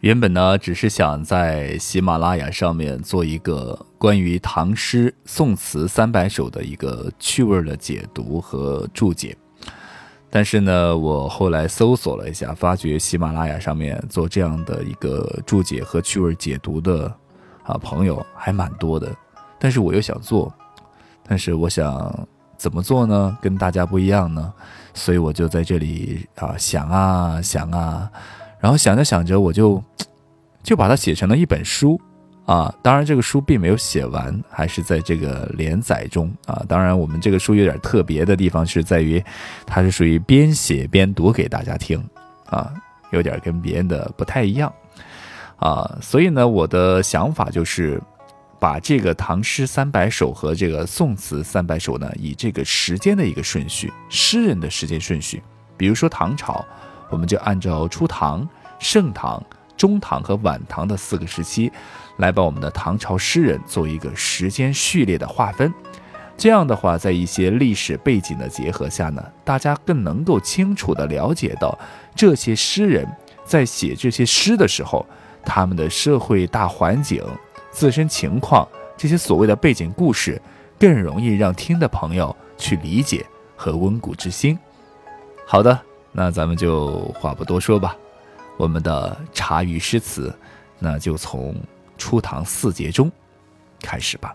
原本呢，只是想在喜马拉雅上面做一个关于唐诗宋词三百首的一个趣味的解读和注解。但是呢，我后来搜索了一下，发觉喜马拉雅上面做这样的一个注解和趣味解读的啊朋友还蛮多的。但是我又想做，但是我想怎么做呢？跟大家不一样呢？所以我就在这里啊想啊想啊，然后想着想着，我就就把它写成了一本书。啊，当然这个书并没有写完，还是在这个连载中啊。当然，我们这个书有点特别的地方是在于，它是属于边写边读给大家听啊，有点跟别人的不太一样啊。所以呢，我的想法就是把这个唐诗三百首和这个宋词三百首呢，以这个时间的一个顺序，诗人的时间顺序，比如说唐朝，我们就按照初唐、盛唐。中唐和晚唐的四个时期，来把我们的唐朝诗人做一个时间序列的划分。这样的话，在一些历史背景的结合下呢，大家更能够清楚地了解到这些诗人在写这些诗的时候，他们的社会大环境、自身情况这些所谓的背景故事，更容易让听的朋友去理解和温故知新。好的，那咱们就话不多说吧。我们的茶余诗词，那就从初唐四杰中开始吧。